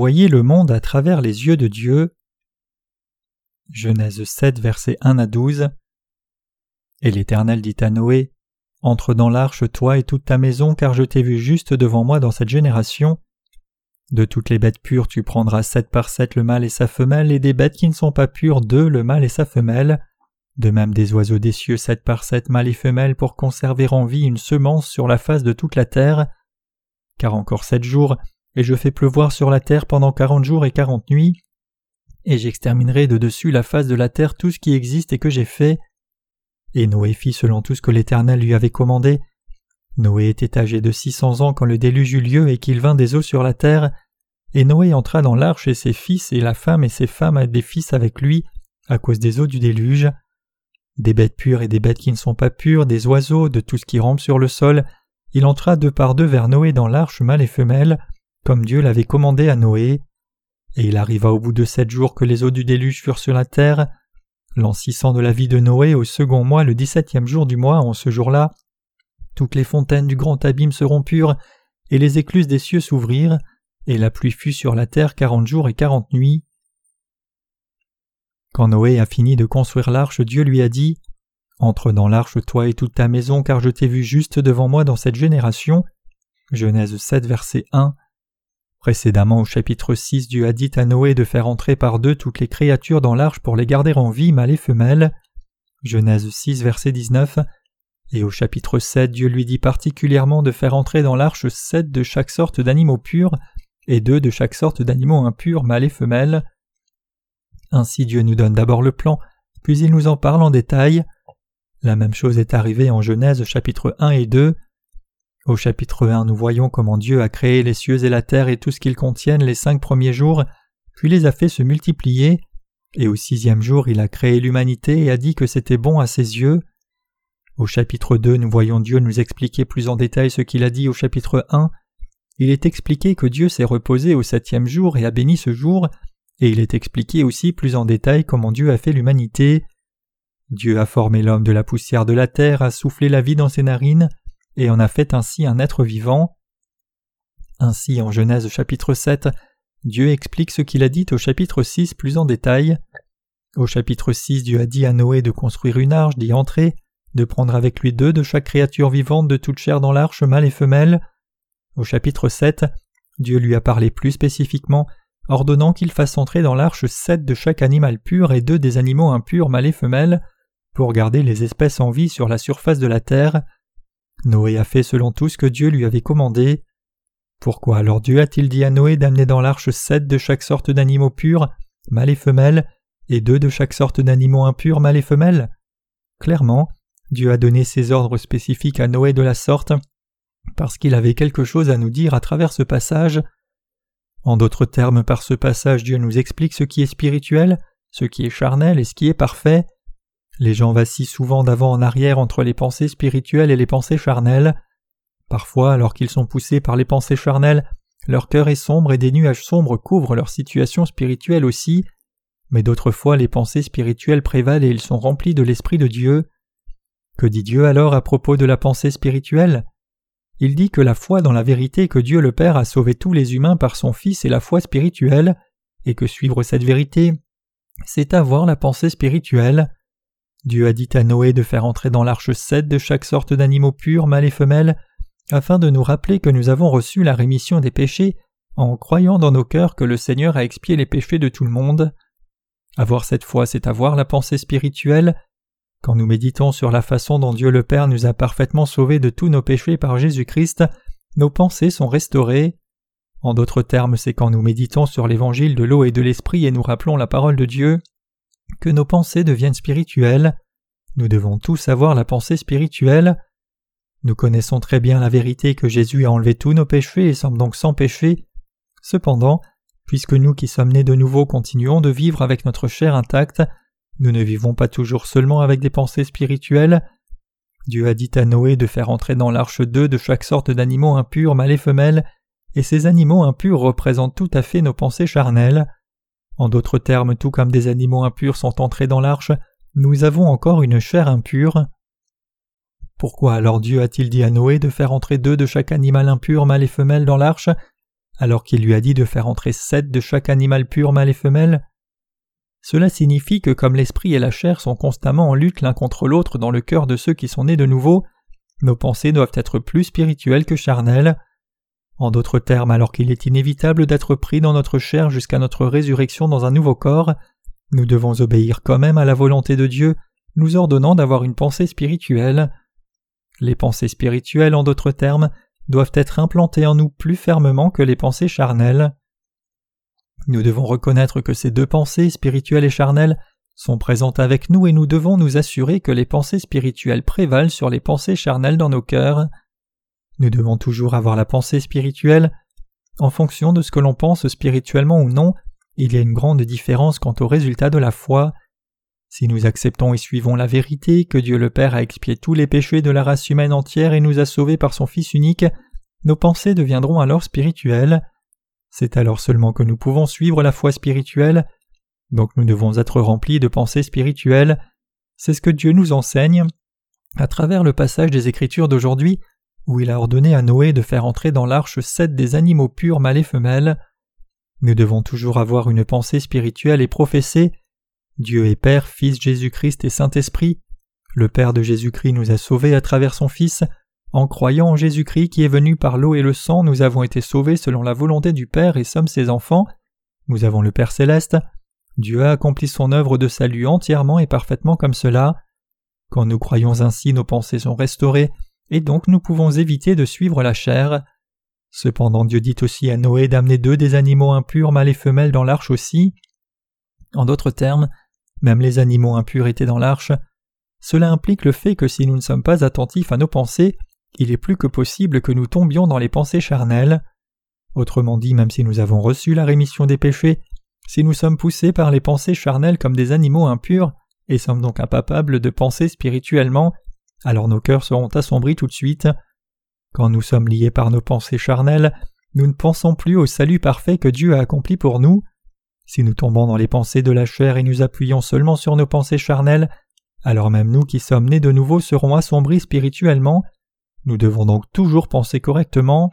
Voyez le monde à travers les yeux de Dieu. Genèse 7, versets 1 à 12. Et l'Éternel dit à Noé Entre dans l'arche, toi et toute ta maison, car je t'ai vu juste devant moi dans cette génération. De toutes les bêtes pures, tu prendras sept par sept le mâle et sa femelle, et des bêtes qui ne sont pas pures, deux le mâle et sa femelle. De même des oiseaux des cieux, sept par sept mâles et femelles, pour conserver en vie une semence sur la face de toute la terre. Car encore sept jours, et je fais pleuvoir sur la terre pendant quarante jours et quarante nuits, et j'exterminerai de dessus la face de la terre tout ce qui existe et que j'ai fait. Et Noé fit selon tout ce que l'Éternel lui avait commandé. Noé était âgé de six cents ans quand le déluge eut lieu et qu'il vint des eaux sur la terre. Et Noé entra dans l'arche et ses fils et la femme et ses femmes et des fils avec lui, à cause des eaux du déluge. Des bêtes pures et des bêtes qui ne sont pas pures, des oiseaux, de tout ce qui rampe sur le sol, il entra deux par deux vers Noé dans l'arche mâle et femelle, comme Dieu l'avait commandé à Noé. Et il arriva au bout de sept jours que les eaux du déluge furent sur la terre. L'an de la vie de Noé au second mois, le dix-septième jour du mois, en ce jour-là, toutes les fontaines du grand abîme seront pures, et les écluses des cieux s'ouvrirent, et la pluie fut sur la terre quarante jours et quarante nuits. Quand Noé a fini de construire l'arche, Dieu lui a dit Entre dans l'arche, toi et toute ta maison, car je t'ai vu juste devant moi dans cette génération. Genèse 7, verset 1. Précédemment au chapitre 6, Dieu a dit à Noé de faire entrer par deux toutes les créatures dans l'arche pour les garder en vie, mâles et femelles. Genèse 6, verset 19. Et au chapitre 7, Dieu lui dit particulièrement de faire entrer dans l'arche sept de chaque sorte d'animaux purs et deux de chaque sorte d'animaux impurs, mâles et femelles. Ainsi Dieu nous donne d'abord le plan, puis il nous en parle en détail. La même chose est arrivée en Genèse chapitre 1 et 2. Au chapitre 1, nous voyons comment Dieu a créé les cieux et la terre et tout ce qu'ils contiennent les cinq premiers jours, puis les a fait se multiplier, et au sixième jour il a créé l'humanité et a dit que c'était bon à ses yeux. Au chapitre 2, nous voyons Dieu nous expliquer plus en détail ce qu'il a dit au chapitre 1. Il est expliqué que Dieu s'est reposé au septième jour et a béni ce jour, et il est expliqué aussi plus en détail comment Dieu a fait l'humanité. Dieu a formé l'homme de la poussière de la terre, a soufflé la vie dans ses narines, et en a fait ainsi un être vivant. Ainsi, en Genèse chapitre 7, Dieu explique ce qu'il a dit au chapitre 6 plus en détail. Au chapitre 6, Dieu a dit à Noé de construire une arche, d'y entrer, de prendre avec lui deux de chaque créature vivante de toute chair dans l'arche, mâle et femelle. Au chapitre 7, Dieu lui a parlé plus spécifiquement, ordonnant qu'il fasse entrer dans l'arche sept de chaque animal pur et deux des animaux impurs, mâle et femelle, pour garder les espèces en vie sur la surface de la terre. Noé a fait selon tout ce que Dieu lui avait commandé. Pourquoi alors Dieu a-t-il dit à Noé d'amener dans l'arche sept de chaque sorte d'animaux purs, mâles et femelles, et deux de chaque sorte d'animaux impurs, mâles et femelles? Clairement, Dieu a donné ses ordres spécifiques à Noé de la sorte parce qu'il avait quelque chose à nous dire à travers ce passage. En d'autres termes, par ce passage, Dieu nous explique ce qui est spirituel, ce qui est charnel et ce qui est parfait. Les gens vacillent souvent d'avant en arrière entre les pensées spirituelles et les pensées charnelles. Parfois, alors qu'ils sont poussés par les pensées charnelles, leur cœur est sombre et des nuages sombres couvrent leur situation spirituelle aussi, mais d'autres fois les pensées spirituelles prévalent et ils sont remplis de l'Esprit de Dieu. Que dit Dieu alors à propos de la pensée spirituelle? Il dit que la foi dans la vérité que Dieu le Père a sauvé tous les humains par son Fils est la foi spirituelle, et que suivre cette vérité, c'est avoir la pensée spirituelle. Dieu a dit à Noé de faire entrer dans l'arche sept de chaque sorte d'animaux purs, mâles et femelles, afin de nous rappeler que nous avons reçu la rémission des péchés en croyant dans nos cœurs que le Seigneur a expié les péchés de tout le monde. Avoir cette foi, c'est avoir la pensée spirituelle, quand nous méditons sur la façon dont Dieu le Père nous a parfaitement sauvés de tous nos péchés par Jésus-Christ, nos pensées sont restaurées. En d'autres termes, c'est quand nous méditons sur l'évangile de l'eau et de l'esprit et nous rappelons la parole de Dieu que nos pensées deviennent spirituelles. Nous devons tous avoir la pensée spirituelle. Nous connaissons très bien la vérité que Jésus a enlevé tous nos péchés et sommes donc sans péché. Cependant, puisque nous qui sommes nés de nouveau continuons de vivre avec notre chair intacte, nous ne vivons pas toujours seulement avec des pensées spirituelles. Dieu a dit à Noé de faire entrer dans l'arche deux de chaque sorte d'animaux impurs, mâles et femelles, et ces animaux impurs représentent tout à fait nos pensées charnelles. En d'autres termes, tout comme des animaux impurs sont entrés dans l'arche, nous avons encore une chair impure. Pourquoi alors Dieu a-t-il dit à Noé de faire entrer deux de chaque animal impur, mâle et femelle, dans l'arche alors qu'il lui a dit de faire entrer sept de chaque animal pur mâle et femelle? Cela signifie que comme l'esprit et la chair sont constamment en lutte l'un contre l'autre dans le cœur de ceux qui sont nés de nouveau, nos pensées doivent être plus spirituelles que charnelles. En d'autres termes, alors qu'il est inévitable d'être pris dans notre chair jusqu'à notre résurrection dans un nouveau corps, nous devons obéir quand même à la volonté de Dieu, nous ordonnant d'avoir une pensée spirituelle. Les pensées spirituelles, en d'autres termes, doivent être implantées en nous plus fermement que les pensées charnelles. Nous devons reconnaître que ces deux pensées, spirituelles et charnelles, sont présentes avec nous et nous devons nous assurer que les pensées spirituelles prévalent sur les pensées charnelles dans nos cœurs. Nous devons toujours avoir la pensée spirituelle. En fonction de ce que l'on pense spirituellement ou non, il y a une grande différence quant au résultat de la foi. Si nous acceptons et suivons la vérité que Dieu le Père a expié tous les péchés de la race humaine entière et nous a sauvés par son Fils unique, nos pensées deviendront alors spirituelles. C'est alors seulement que nous pouvons suivre la foi spirituelle, donc nous devons être remplis de pensées spirituelles. C'est ce que Dieu nous enseigne à travers le passage des Écritures d'aujourd'hui où il a ordonné à Noé de faire entrer dans l'arche sept des animaux purs mâles et femelles. Nous devons toujours avoir une pensée spirituelle et professer Dieu est Père, Fils Jésus-Christ et Saint-Esprit. Le Père de Jésus-Christ nous a sauvés à travers son Fils. En croyant en Jésus-Christ qui est venu par l'eau et le sang, nous avons été sauvés selon la volonté du Père et sommes ses enfants. Nous avons le Père céleste. Dieu a accompli son œuvre de salut entièrement et parfaitement comme cela. Quand nous croyons ainsi, nos pensées sont restaurées et donc nous pouvons éviter de suivre la chair. Cependant Dieu dit aussi à Noé d'amener deux des animaux impurs mâles et femelles dans l'arche aussi. En d'autres termes, même les animaux impurs étaient dans l'arche. Cela implique le fait que si nous ne sommes pas attentifs à nos pensées, il est plus que possible que nous tombions dans les pensées charnelles. Autrement dit, même si nous avons reçu la rémission des péchés, si nous sommes poussés par les pensées charnelles comme des animaux impurs, et sommes donc incapables de penser spirituellement, alors nos cœurs seront assombris tout de suite. Quand nous sommes liés par nos pensées charnelles, nous ne pensons plus au salut parfait que Dieu a accompli pour nous. Si nous tombons dans les pensées de la chair et nous appuyons seulement sur nos pensées charnelles, alors même nous qui sommes nés de nouveau serons assombris spirituellement. Nous devons donc toujours penser correctement.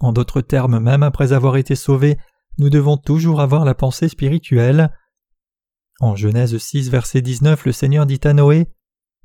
En d'autres termes, même après avoir été sauvés, nous devons toujours avoir la pensée spirituelle. En Genèse 6, verset 19, le Seigneur dit à Noé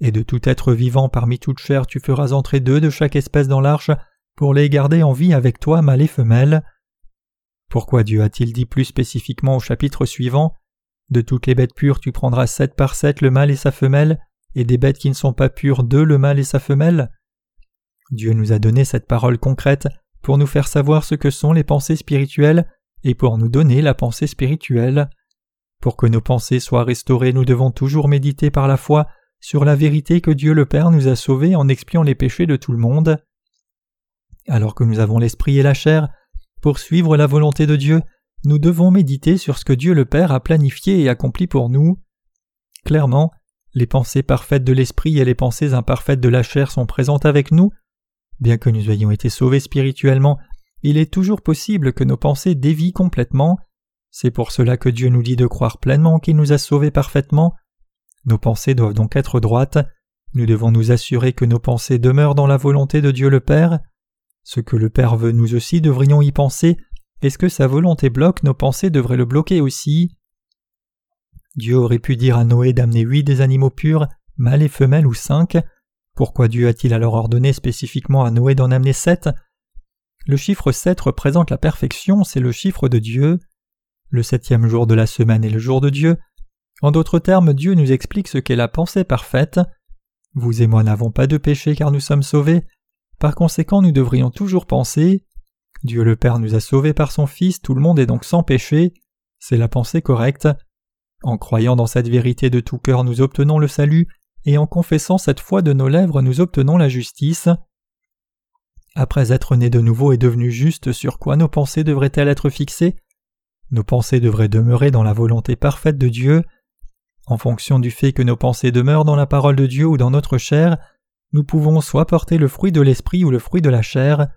et de tout être vivant parmi toute chair tu feras entrer deux de chaque espèce dans l'arche, pour les garder en vie avec toi, mâle et femelle. Pourquoi Dieu a-t-il dit plus spécifiquement au chapitre suivant De toutes les bêtes pures tu prendras sept par sept le mâle et sa femelle, et des bêtes qui ne sont pas pures deux le mâle et sa femelle? Dieu nous a donné cette parole concrète pour nous faire savoir ce que sont les pensées spirituelles et pour nous donner la pensée spirituelle. Pour que nos pensées soient restaurées, nous devons toujours méditer par la foi sur la vérité que Dieu le Père nous a sauvés en expiant les péchés de tout le monde. Alors que nous avons l'esprit et la chair, pour suivre la volonté de Dieu, nous devons méditer sur ce que Dieu le Père a planifié et accompli pour nous. Clairement, les pensées parfaites de l'esprit et les pensées imparfaites de la chair sont présentes avec nous. Bien que nous ayons été sauvés spirituellement, il est toujours possible que nos pensées dévient complètement. C'est pour cela que Dieu nous dit de croire pleinement qu'il nous a sauvés parfaitement. Nos pensées doivent donc être droites. Nous devons nous assurer que nos pensées demeurent dans la volonté de Dieu le Père. Ce que le Père veut, nous aussi devrions y penser. Est-ce que sa volonté bloque nos pensées devraient le bloquer aussi? Dieu aurait pu dire à Noé d'amener huit des animaux purs, mâles et femelles ou cinq. Pourquoi Dieu a-t-il alors ordonné spécifiquement à Noé d'en amener sept? Le chiffre sept représente la perfection, c'est le chiffre de Dieu. Le septième jour de la semaine est le jour de Dieu, en d'autres termes, Dieu nous explique ce qu'est la pensée parfaite. Vous et moi n'avons pas de péché car nous sommes sauvés. Par conséquent, nous devrions toujours penser Dieu le Père nous a sauvés par son Fils, tout le monde est donc sans péché. C'est la pensée correcte. En croyant dans cette vérité de tout cœur, nous obtenons le salut, et en confessant cette foi de nos lèvres, nous obtenons la justice. Après être nés de nouveau et devenus justes, sur quoi nos pensées devraient-elles être fixées? Nos pensées devraient demeurer dans la volonté parfaite de Dieu. En fonction du fait que nos pensées demeurent dans la parole de Dieu ou dans notre chair, nous pouvons soit porter le fruit de l'esprit ou le fruit de la chair.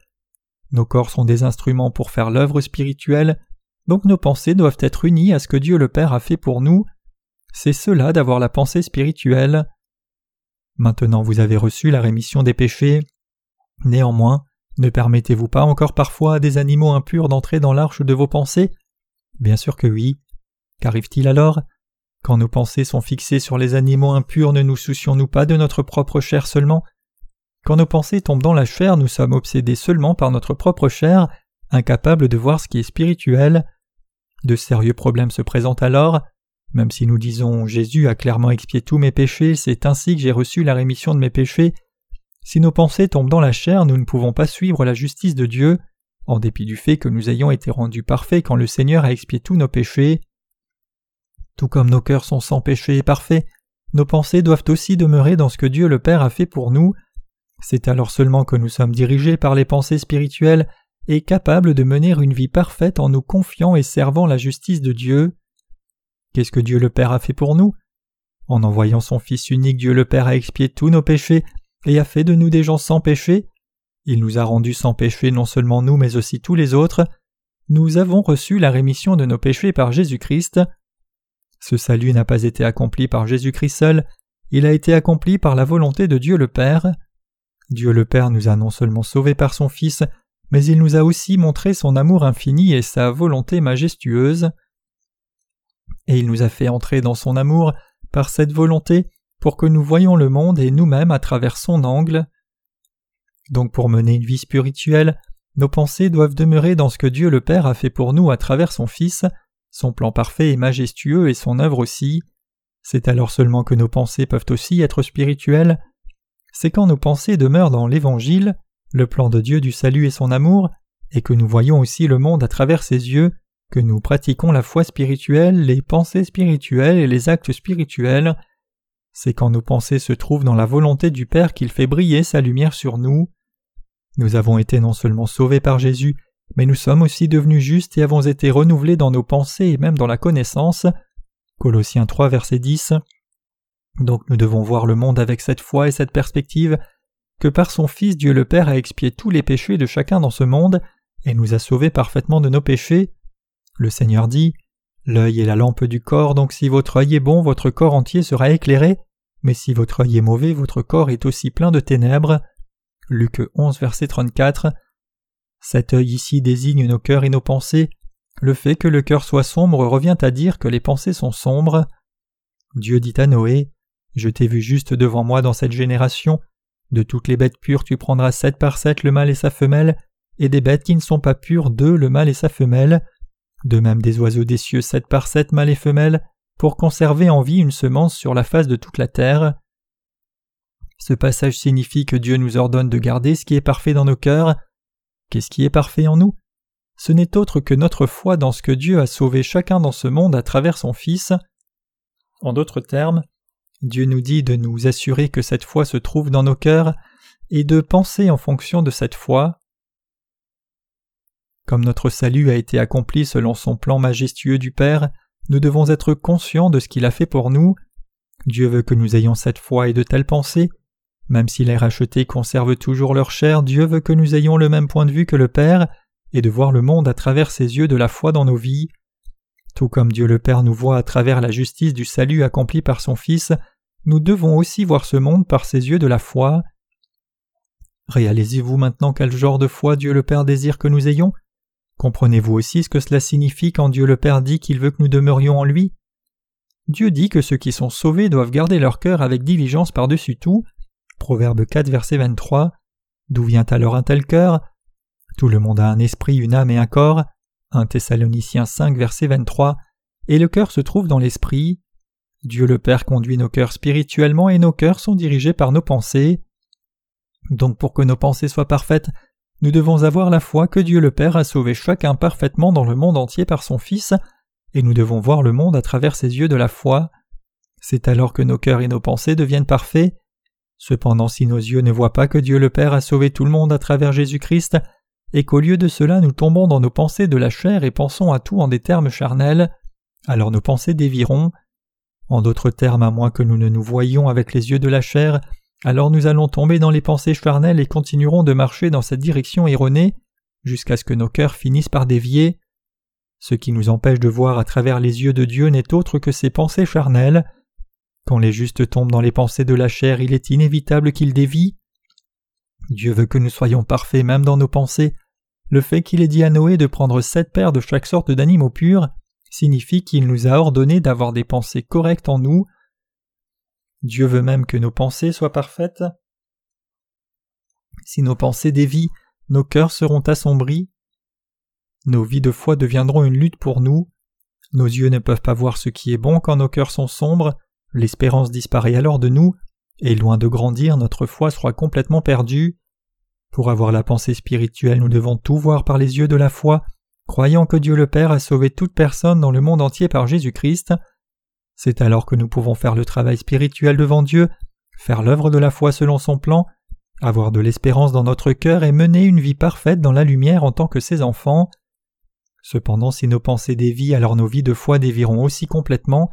Nos corps sont des instruments pour faire l'œuvre spirituelle, donc nos pensées doivent être unies à ce que Dieu le Père a fait pour nous. C'est cela d'avoir la pensée spirituelle. Maintenant vous avez reçu la rémission des péchés. Néanmoins, Ne permettez-vous pas encore parfois à des animaux impurs d'entrer dans l'arche de vos pensées? Bien sûr que oui. Qu'arrive-t-il alors? Quand nos pensées sont fixées sur les animaux impurs, ne nous soucions-nous pas de notre propre chair seulement? Quand nos pensées tombent dans la chair, nous sommes obsédés seulement par notre propre chair, incapables de voir ce qui est spirituel. De sérieux problèmes se présentent alors. Même si nous disons Jésus a clairement expié tous mes péchés, c'est ainsi que j'ai reçu la rémission de mes péchés, si nos pensées tombent dans la chair, nous ne pouvons pas suivre la justice de Dieu, en dépit du fait que nous ayons été rendus parfaits quand le Seigneur a expié tous nos péchés. Tout comme nos cœurs sont sans péché et parfaits, nos pensées doivent aussi demeurer dans ce que Dieu le Père a fait pour nous. C'est alors seulement que nous sommes dirigés par les pensées spirituelles et capables de mener une vie parfaite en nous confiant et servant la justice de Dieu. Qu'est-ce que Dieu le Père a fait pour nous? En envoyant son Fils unique, Dieu le Père a expié tous nos péchés et a fait de nous des gens sans péché. Il nous a rendus sans péché non seulement nous mais aussi tous les autres. Nous avons reçu la rémission de nos péchés par Jésus-Christ. Ce salut n'a pas été accompli par Jésus-Christ seul, il a été accompli par la volonté de Dieu le Père. Dieu le Père nous a non seulement sauvés par son Fils, mais il nous a aussi montré son amour infini et sa volonté majestueuse. Et il nous a fait entrer dans son amour par cette volonté pour que nous voyions le monde et nous-mêmes à travers son angle. Donc pour mener une vie spirituelle, nos pensées doivent demeurer dans ce que Dieu le Père a fait pour nous à travers son Fils, son plan parfait et majestueux et son œuvre aussi. C'est alors seulement que nos pensées peuvent aussi être spirituelles. C'est quand nos pensées demeurent dans l'Évangile, le plan de Dieu du salut et son amour, et que nous voyons aussi le monde à travers ses yeux, que nous pratiquons la foi spirituelle, les pensées spirituelles et les actes spirituels, c'est quand nos pensées se trouvent dans la volonté du Père qu'il fait briller sa lumière sur nous. Nous avons été non seulement sauvés par Jésus, mais nous sommes aussi devenus justes et avons été renouvelés dans nos pensées et même dans la connaissance. Colossiens 3 verset 10. Donc nous devons voir le monde avec cette foi et cette perspective que par son Fils Dieu le Père a expié tous les péchés de chacun dans ce monde et nous a sauvés parfaitement de nos péchés. Le Seigneur dit L'œil est la lampe du corps, donc si votre œil est bon, votre corps entier sera éclairé, mais si votre œil est mauvais, votre corps est aussi plein de ténèbres. Luc 11, verset 34. Cet œil ici désigne nos cœurs et nos pensées. Le fait que le cœur soit sombre revient à dire que les pensées sont sombres. Dieu dit à Noé Je t'ai vu juste devant moi dans cette génération. De toutes les bêtes pures, tu prendras sept par sept le mâle et sa femelle, et des bêtes qui ne sont pas pures, deux le mâle et sa femelle de même des oiseaux des cieux sept par sept mâles et femelles, pour conserver en vie une semence sur la face de toute la terre. Ce passage signifie que Dieu nous ordonne de garder ce qui est parfait dans nos cœurs. Qu'est-ce qui est parfait en nous? Ce n'est autre que notre foi dans ce que Dieu a sauvé chacun dans ce monde à travers son Fils. En d'autres termes, Dieu nous dit de nous assurer que cette foi se trouve dans nos cœurs et de penser en fonction de cette foi. Comme notre salut a été accompli selon son plan majestueux du Père, nous devons être conscients de ce qu'il a fait pour nous. Dieu veut que nous ayons cette foi et de telles pensées. Même si les rachetés conservent toujours leur chair, Dieu veut que nous ayons le même point de vue que le Père, et de voir le monde à travers ses yeux de la foi dans nos vies. Tout comme Dieu le Père nous voit à travers la justice du salut accompli par son Fils, nous devons aussi voir ce monde par ses yeux de la foi. Réalisez-vous maintenant quel genre de foi Dieu le Père désire que nous ayons? Comprenez-vous aussi ce que cela signifie quand Dieu le Père dit qu'il veut que nous demeurions en lui? Dieu dit que ceux qui sont sauvés doivent garder leur cœur avec diligence par-dessus tout. Proverbe 4, verset 23. D'où vient alors un tel cœur? Tout le monde a un esprit, une âme et un corps. 1 Thessaloniciens 5, verset 23. Et le cœur se trouve dans l'esprit. Dieu le Père conduit nos cœurs spirituellement et nos cœurs sont dirigés par nos pensées. Donc pour que nos pensées soient parfaites, nous devons avoir la foi que Dieu le Père a sauvé chacun parfaitement dans le monde entier par son Fils, et nous devons voir le monde à travers ses yeux de la foi. C'est alors que nos cœurs et nos pensées deviennent parfaits. Cependant, si nos yeux ne voient pas que Dieu le Père a sauvé tout le monde à travers Jésus-Christ, et qu'au lieu de cela nous tombons dans nos pensées de la chair et pensons à tout en des termes charnels, alors nos pensées déviront. En d'autres termes, à moins que nous ne nous voyions avec les yeux de la chair, alors nous allons tomber dans les pensées charnelles et continuerons de marcher dans cette direction erronée jusqu'à ce que nos cœurs finissent par dévier. Ce qui nous empêche de voir à travers les yeux de Dieu n'est autre que ces pensées charnelles. Quand les justes tombent dans les pensées de la chair, il est inévitable qu'ils dévient. Dieu veut que nous soyons parfaits même dans nos pensées. Le fait qu'il ait dit à Noé de prendre sept paires de chaque sorte d'animaux purs signifie qu'il nous a ordonné d'avoir des pensées correctes en nous. Dieu veut même que nos pensées soient parfaites. Si nos pensées dévient, nos cœurs seront assombris. Nos vies de foi deviendront une lutte pour nous. Nos yeux ne peuvent pas voir ce qui est bon quand nos cœurs sont sombres, l'espérance disparaît alors de nous, et loin de grandir, notre foi sera complètement perdue. Pour avoir la pensée spirituelle, nous devons tout voir par les yeux de la foi, croyant que Dieu le Père a sauvé toute personne dans le monde entier par Jésus-Christ. C'est alors que nous pouvons faire le travail spirituel devant Dieu, faire l'œuvre de la foi selon son plan, avoir de l'espérance dans notre cœur et mener une vie parfaite dans la lumière en tant que ses enfants. Cependant, si nos pensées dévient, alors nos vies de foi déviront aussi complètement.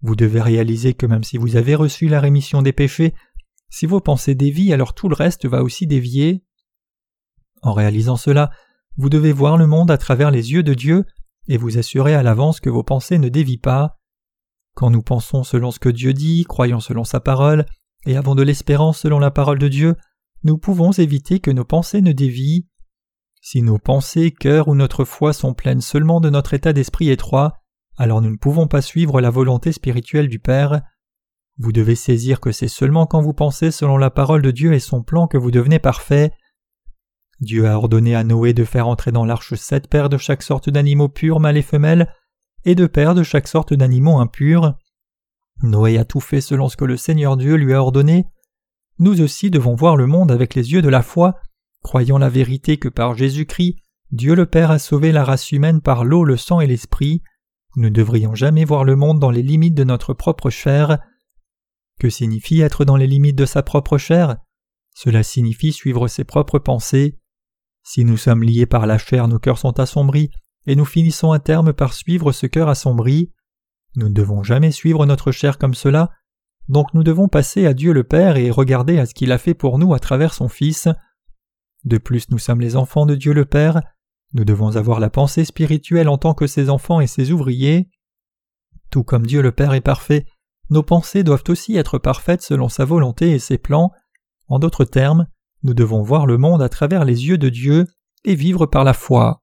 Vous devez réaliser que même si vous avez reçu la rémission des péchés, si vos pensées dévient, alors tout le reste va aussi dévier. En réalisant cela, vous devez voir le monde à travers les yeux de Dieu et vous assurer à l'avance que vos pensées ne dévient pas. Quand nous pensons selon ce que Dieu dit, croyons selon sa parole, et avons de l'espérance selon la parole de Dieu, nous pouvons éviter que nos pensées ne dévient. Si nos pensées, cœurs ou notre foi sont pleines seulement de notre état d'esprit étroit, alors nous ne pouvons pas suivre la volonté spirituelle du Père. Vous devez saisir que c'est seulement quand vous pensez selon la parole de Dieu et son plan que vous devenez parfait. Dieu a ordonné à Noé de faire entrer dans l'arche sept paires de chaque sorte d'animaux purs, mâles et femelles, et deux paires de chaque sorte d'animaux impurs. Noé a tout fait selon ce que le Seigneur Dieu lui a ordonné. Nous aussi devons voir le monde avec les yeux de la foi, croyant la vérité que par Jésus-Christ, Dieu le Père a sauvé la race humaine par l'eau, le sang et l'esprit. Nous ne devrions jamais voir le monde dans les limites de notre propre chair. Que signifie être dans les limites de sa propre chair? Cela signifie suivre ses propres pensées. Si nous sommes liés par la chair, nos cœurs sont assombris, et nous finissons à terme par suivre ce cœur assombri. Nous ne devons jamais suivre notre chair comme cela, donc nous devons passer à Dieu le Père et regarder à ce qu'il a fait pour nous à travers son Fils. De plus nous sommes les enfants de Dieu le Père, nous devons avoir la pensée spirituelle en tant que ses enfants et ses ouvriers. Tout comme Dieu le Père est parfait, nos pensées doivent aussi être parfaites selon sa volonté et ses plans. En d'autres termes, nous devons voir le monde à travers les yeux de Dieu et vivre par la foi.